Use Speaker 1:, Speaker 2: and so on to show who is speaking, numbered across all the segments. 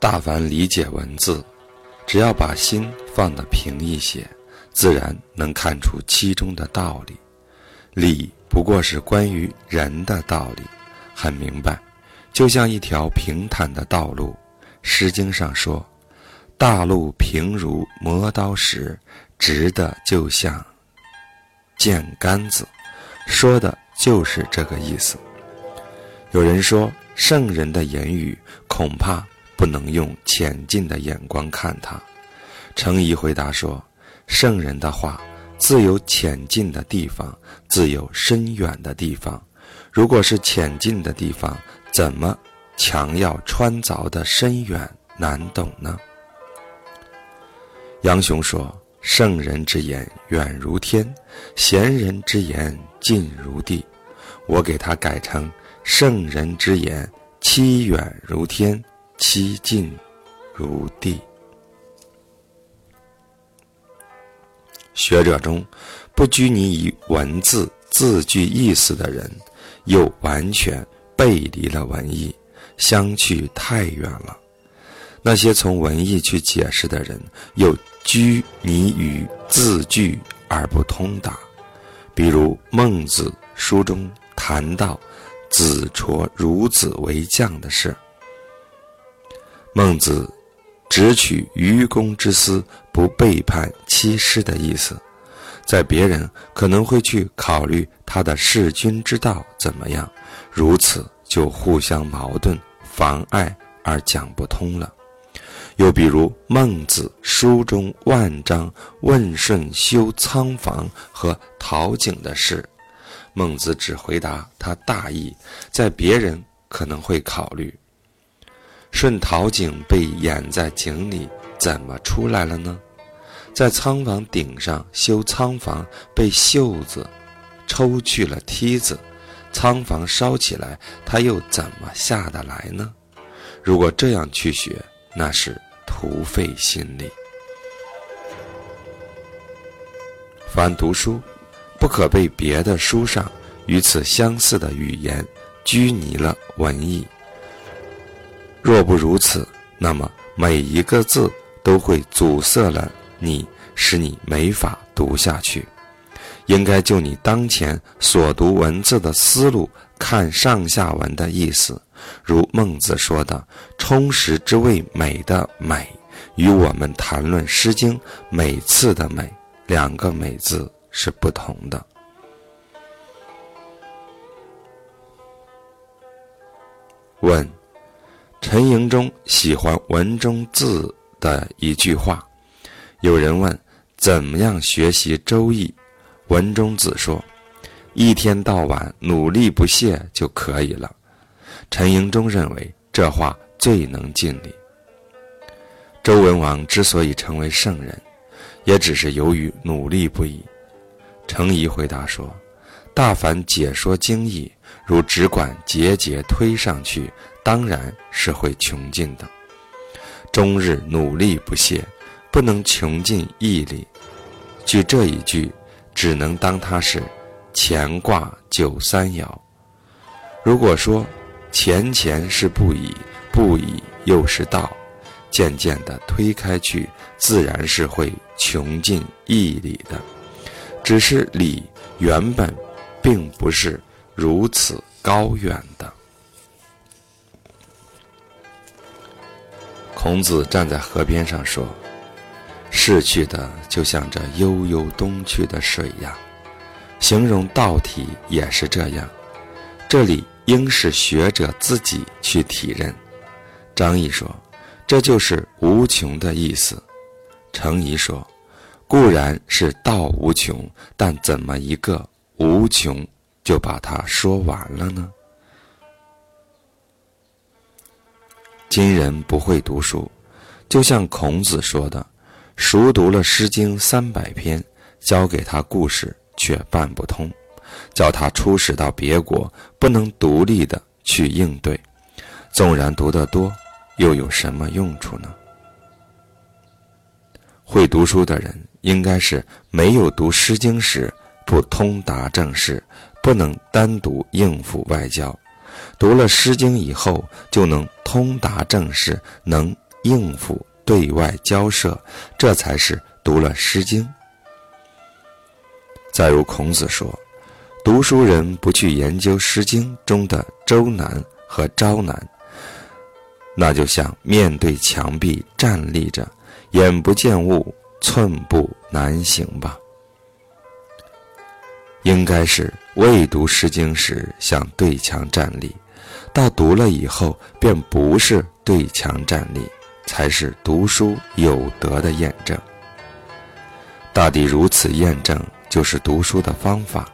Speaker 1: 大凡理解文字，只要把心放得平一些，自然能看出其中的道理。理不过是关于人的道理，很明白，就像一条平坦的道路。《诗经》上说：“大路平如磨刀石，直的就像箭杆子。”说的就是这个意思。有人说，圣人的言语恐怕。不能用浅近的眼光看他，程颐回答说：“圣人的话，自有浅近的地方，自有深远的地方。如果是浅近的地方，怎么强要穿凿的深远难懂呢？”杨雄说：“圣人之言远如天，贤人之言近如地。”我给他改成：“圣人之言期远如天。”七近如地。学者中，不拘泥于文字字句意思的人，又完全背离了文艺，相去太远了。那些从文艺去解释的人，又拘泥于字句而不通达。比如孟子书中谈到子卓孺子为将的事。孟子只取愚公之私，不背叛妻师的意思，在别人可能会去考虑他的弑君之道怎么样，如此就互相矛盾、妨碍而讲不通了。又比如孟子书中万章问舜修仓房和陶井的事，孟子只回答他大意，在别人可能会考虑。顺陶井被掩在井里，怎么出来了呢？在仓房顶上修仓房，被袖子抽去了梯子，仓房烧起来，他又怎么下得来呢？如果这样去学，那是徒费心力。凡读书，不可被别的书上与此相似的语言拘泥了文艺。若不如此，那么每一个字都会阻塞了你，使你没法读下去。应该就你当前所读文字的思路看上下文的意思。如孟子说的“充实之谓美”的“美”，与我们谈论《诗经》每次的“美”两个“美”字是不同的。问。陈寅忠喜欢文中字的一句话。有人问：“怎么样学习《周易》？”文中子说：“一天到晚努力不懈就可以了。”陈寅忠认为这话最能尽力。周文王之所以成为圣人，也只是由于努力不已。程颐回答说：“大凡解说经义，如只管节节推上去。”当然是会穷尽的。终日努力不懈，不能穷尽毅力。据这一句，只能当它是乾卦九三爻。如果说乾乾是不以，不以又是道，渐渐的推开去，自然是会穷尽毅力的。只是理原本并不是如此高远的。孔子站在河边上说：“逝去的就像这悠悠东去的水呀。”形容道体也是这样。这里应是学者自己去体认。张毅说：“这就是无穷的意思。”程颐说：“固然是道无穷，但怎么一个无穷就把它说完了呢？”今人不会读书，就像孔子说的：“熟读了《诗经》三百篇，教给他故事却办不通；叫他出使到别国，不能独立的去应对。纵然读得多，又有什么用处呢？”会读书的人，应该是没有读《诗经》时不通达政事，不能单独应付外交。读了《诗经》以后，就能通达政事，能应付对外交涉，这才是读了《诗经》。再如孔子说：“读书人不去研究《诗经》中的《周南》和《朝南》，那就像面对墙壁站立着，眼不见物，寸步难行吧。”应该是未读《诗经》时像对墙站立，到读了以后便不是对墙站立，才是读书有德的验证。大抵如此验证，就是读书的方法。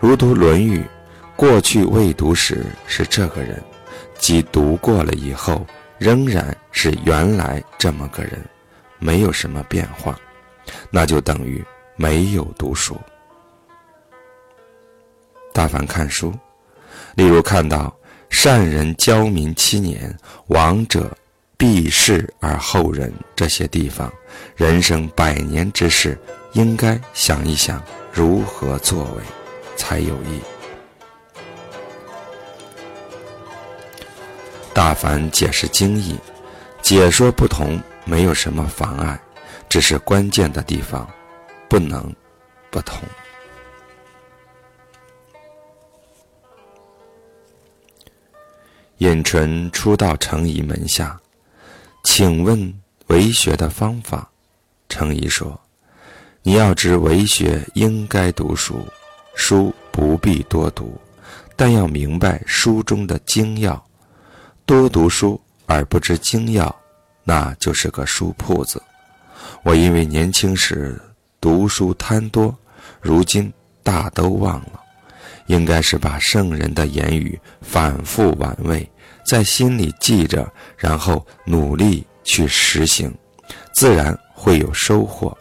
Speaker 1: 如读《论语》，过去未读时是这个人，即读过了以后，仍然是原来这么个人，没有什么变化，那就等于没有读书。大凡看书，例如看到“善人教民七年，亡者必世而后仁”这些地方，人生百年之事，应该想一想如何作为才有益。大凡解释经义，解说不同没有什么妨碍，只是关键的地方不能不同。尹纯初到程颐门下，请问为学的方法。程颐说：“你要知为学应该读书，书不必多读，但要明白书中的精要。多读书而不知精要，那就是个书铺子。我因为年轻时读书贪多，如今大都忘了。”应该是把圣人的言语反复玩味，在心里记着，然后努力去实行，自然会有收获。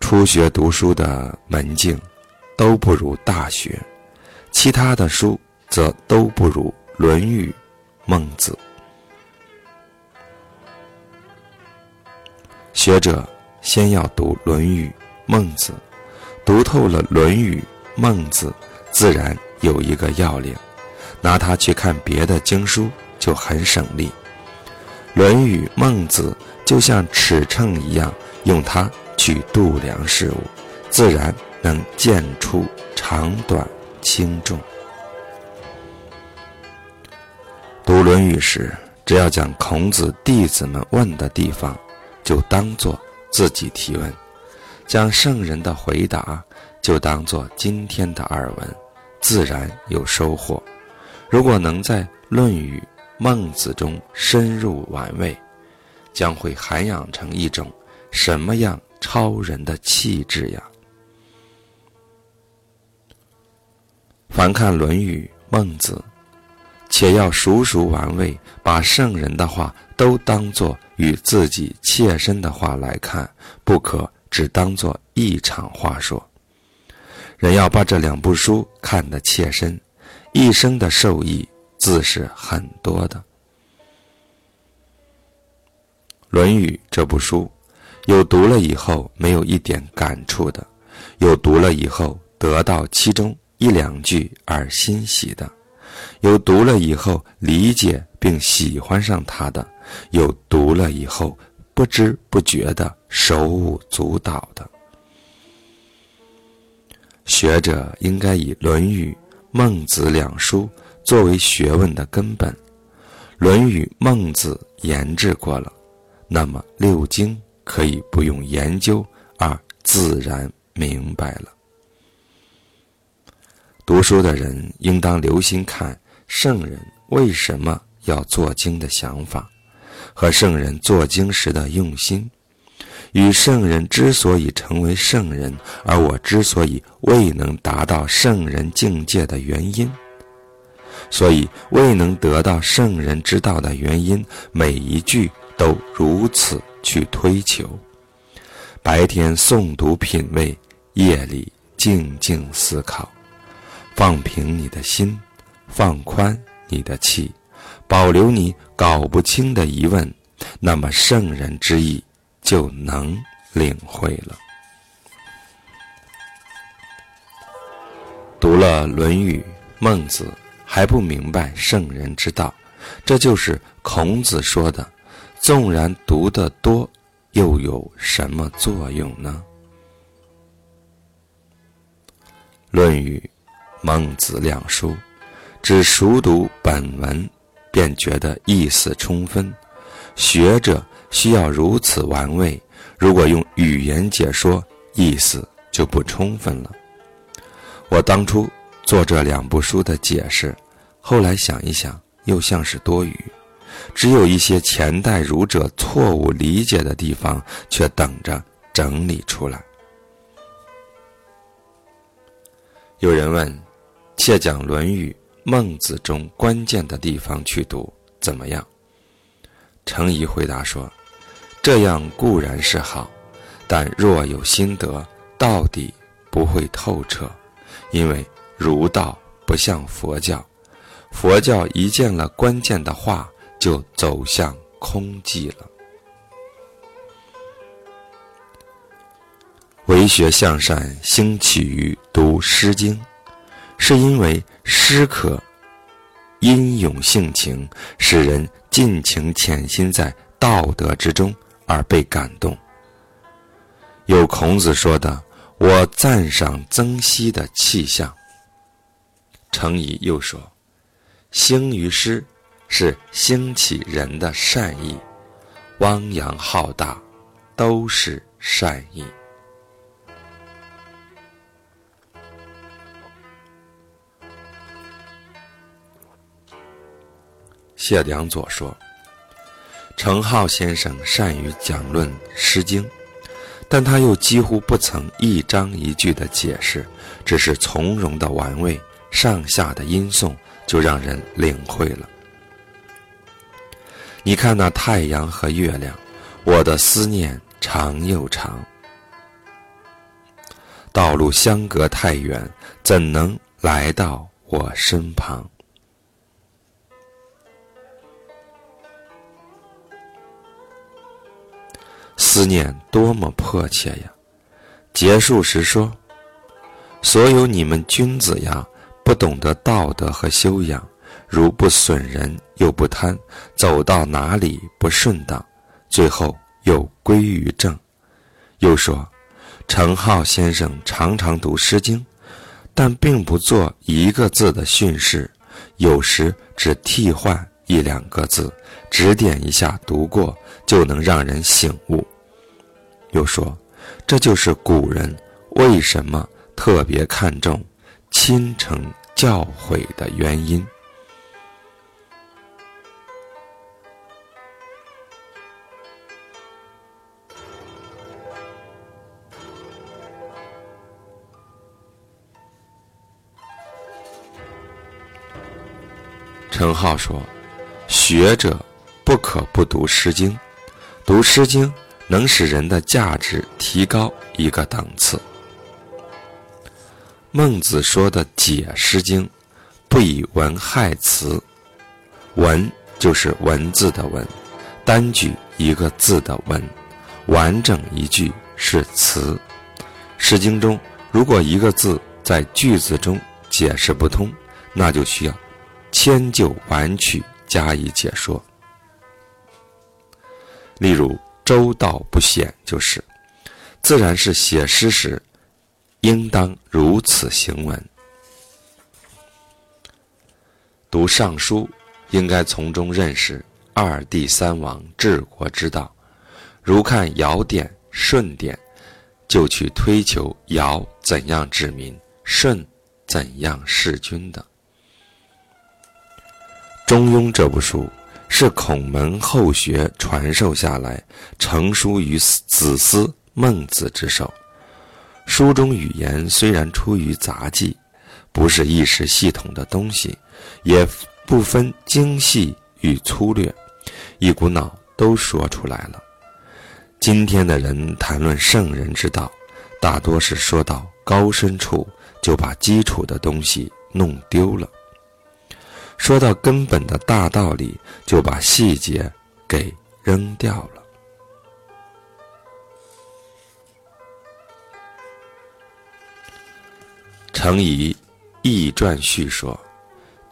Speaker 1: 初学读书的门径都不如《大学》，其他的书则都不如《论语》《孟子》。学者先要读《论语》《孟子》。读透了《论语》《孟子》，自然有一个要领，拿它去看别的经书就很省力。《论语》《孟子》就像尺秤一样，用它去度量事物，自然能见出长短轻重。读《论语》时，只要将孔子弟子们问的地方，就当做自己提问。将圣人的回答就当做今天的耳闻，自然有收获。如果能在《论语》《孟子》中深入玩味，将会涵养成一种什么样超人的气质呀！凡看《论语》《孟子》，且要熟熟玩味，把圣人的话都当作与自己切身的话来看，不可。只当做一场话说，人要把这两部书看得切身，一生的受益自是很多的。《论语》这部书，有读了以后没有一点感触的，有读了以后得到其中一两句而欣喜的，有读了以后理解并喜欢上它的，有读了以后。不知不觉的手舞足蹈的学者，应该以《论语》《孟子》两书作为学问的根本，《论语》《孟子》研制过了，那么六经可以不用研究而自然明白了。读书的人应当留心看圣人为什么要做经的想法。和圣人作经时的用心，与圣人之所以成为圣人，而我之所以未能达到圣人境界的原因，所以未能得到圣人之道的原因，每一句都如此去推求。白天诵读品味，夜里静静思考，放平你的心，放宽你的气。保留你搞不清的疑问，那么圣人之意就能领会了。读了《论语》《孟子》，还不明白圣人之道，这就是孔子说的：“纵然读得多，又有什么作用呢？”《论语》《孟子》两书，只熟读本文，便觉得意思充分。学者需要如此玩味，如果用语言解说，意思就不充分了。我当初做这两部书的解释，后来想一想，又像是多余，只有一些前代儒者错误理解的地方，却等着整理出来。有人问：“窃讲《论语》《孟子》中关键的地方去读，怎么样？”程颐回答说：“这样固然是好，但若有心得，到底不会透彻，因为儒道不像佛教，佛教一见了关键的话，就走向空寂了。为学向善兴起于。”读《诗经》，是因为诗可吟咏性情，使人尽情潜心在道德之中而被感动。有孔子说的“我赞赏曾皙的气象”。程颐又说：“兴于诗，是兴起人的善意，汪洋浩大，都是善意。”谢良佐说：“程颢先生善于讲论《诗经》，但他又几乎不曾一章一句的解释，只是从容的玩味，上下的音诵，就让人领会了。你看那太阳和月亮，我的思念长又长，道路相隔太远，怎能来到我身旁？”思念多么迫切呀！结束时说：“所有你们君子呀，不懂得道德和修养，如不损人又不贪，走到哪里不顺当，最后又归于正。”又说：“程颢先生常常读《诗经》，但并不做一个字的训示，有时只替换一两个字，指点一下读过。”就能让人醒悟。又说，这就是古人为什么特别看重亲承教诲的原因。陈浩说：“学者不可不读《诗经》。”读《诗经》能使人的价值提高一个档次。孟子说的解《诗经》，不以文害词，文就是文字的文，单举一个字的文，完整一句是词。《诗经》中如果一个字在句子中解释不通，那就需要迁就婉曲加以解说。例如“周道不显”就是，自然是写诗时，应当如此行文。读《尚书》，应该从中认识二帝三王治国之道。如看《尧典》《舜典》，就去推求尧怎样治民，舜怎样事君的。《中庸》这部书。是孔门后学传授下来，成书于子思孟子之手。书中语言虽然出于杂记，不是一时系统的东西，也不分精细与粗略，一股脑都说出来了。今天的人谈论圣人之道，大多是说到高深处就把基础的东西弄丢了。说到根本的大道理，就把细节给扔掉了。程颐《易传序》说：“《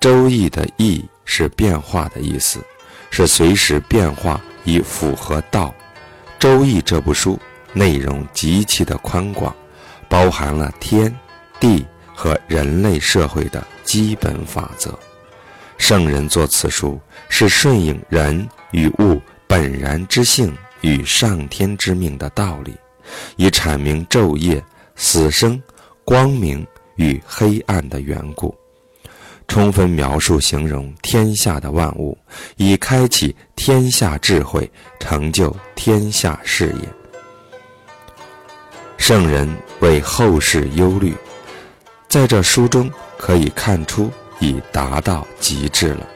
Speaker 1: 周易》的易是变化的意思，是随时变化以符合道。《周易》这部书内容极其的宽广，包含了天地和人类社会的基本法则。圣人作此书，是顺应人与物本然之性与上天之命的道理，以阐明昼夜、死生、光明与黑暗的缘故，充分描述形容天下的万物，以开启天下智慧，成就天下事业。圣人为后世忧虑，在这书中可以看出。已达到极致了。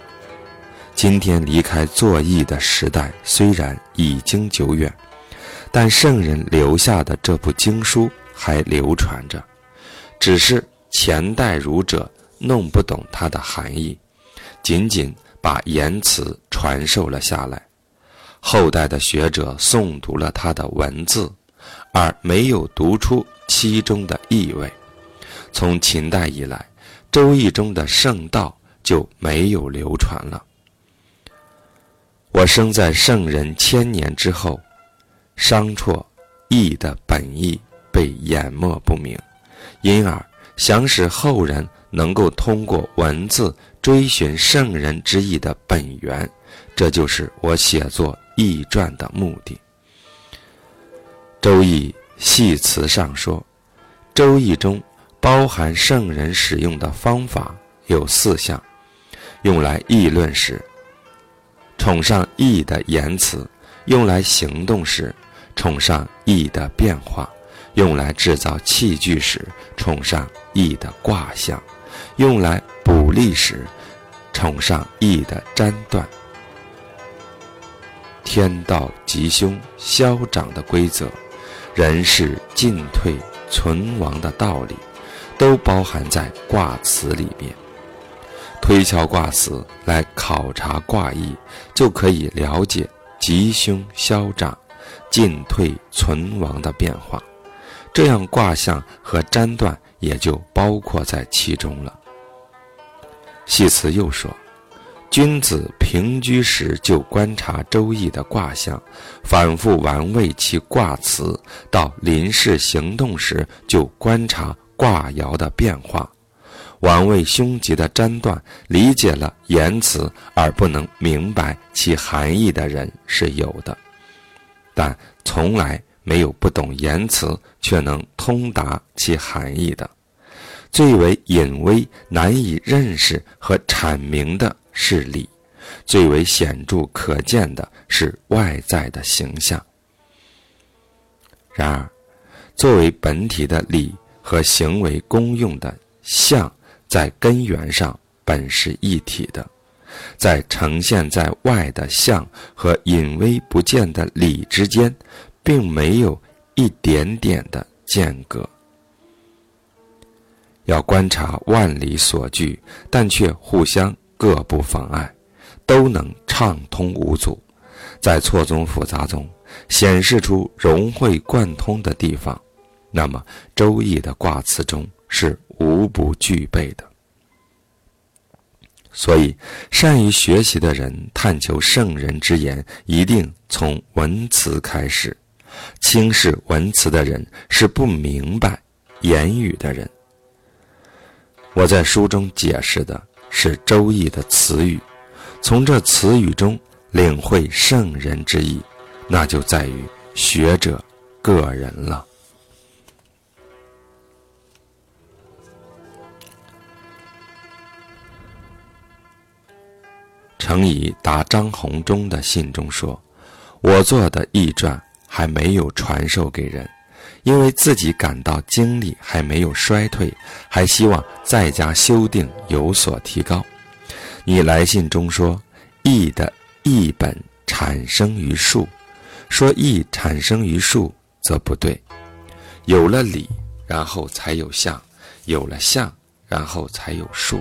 Speaker 1: 今天离开作义的时代虽然已经久远，但圣人留下的这部经书还流传着，只是前代儒者弄不懂它的含义，仅仅把言辞传授了下来。后代的学者诵读了他的文字，而没有读出其中的意味。从秦代以来。《周易》中的圣道就没有流传了。我生在圣人千年之后，商辍易的本意被淹没不明，因而想使后人能够通过文字追寻圣人之意的本源，这就是我写作《易传》的目的。《周易》系辞上说，《周易》中。包含圣人使用的方法有四项：用来议论时，崇尚义的言辞；用来行动时，崇尚义的变化；用来制造器具时，崇尚义的卦象；用来补力时，崇尚义的占断。天道吉凶消长的规则，人事进退存亡的道理。都包含在卦辞里面。推敲卦辞来考察卦意，就可以了解吉凶消长、进退存亡的变化。这样卦象和占断也就包括在其中了。系辞又说：“君子平居时就观察周易的卦象，反复玩味其卦辞；到临事行动时就观察。”卦爻的变化，玩味凶吉的占断，理解了言辞而不能明白其含义的人是有的，但从来没有不懂言辞却能通达其含义的。最为隐微难以认识和阐明的是理，最为显著可见的是外在的形象。然而，作为本体的理。和行为公用的相，在根源上本是一体的，在呈现在外的相和隐微不见的理之间，并没有一点点的间隔。要观察万里所具，但却互相各不妨碍，都能畅通无阻，在错综复杂中显示出融会贯通的地方。那么，《周易》的卦辞中是无不具备的。所以，善于学习的人探求圣人之言，一定从文辞开始；轻视文辞的人是不明白言语的人。我在书中解释的是《周易》的词语，从这词语中领会圣人之意，那就在于学者个人了。程颐答张弘中的信中说：“我做的易传还没有传授给人，因为自己感到精力还没有衰退，还希望在家修订有所提高。你来信中说易的易本产生于术，说易产生于术则不对。有了理，然后才有象；有了象，然后才有术。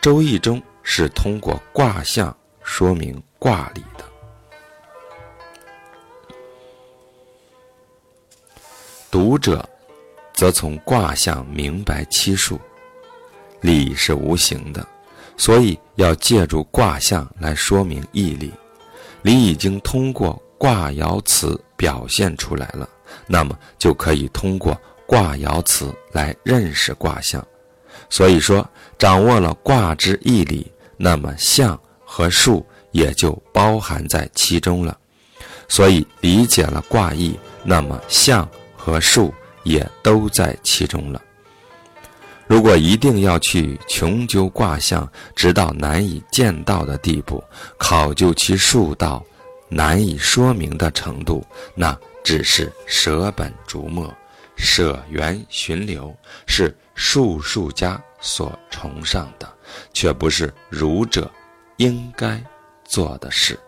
Speaker 1: 周易中。”是通过卦象说明卦理的。读者则从卦象明白七数。理是无形的，所以要借助卦象来说明义理。理已经通过卦爻辞表现出来了，那么就可以通过卦爻辞来认识卦象。所以说，掌握了卦之义理，那么象和数也就包含在其中了。所以理解了卦意，那么象和数也都在其中了。如果一定要去穷究卦象，直到难以见到的地步，考究其数到难以说明的程度，那只是舍本逐末、舍源寻流，是术数家所崇尚的，却不是儒者应该做的事。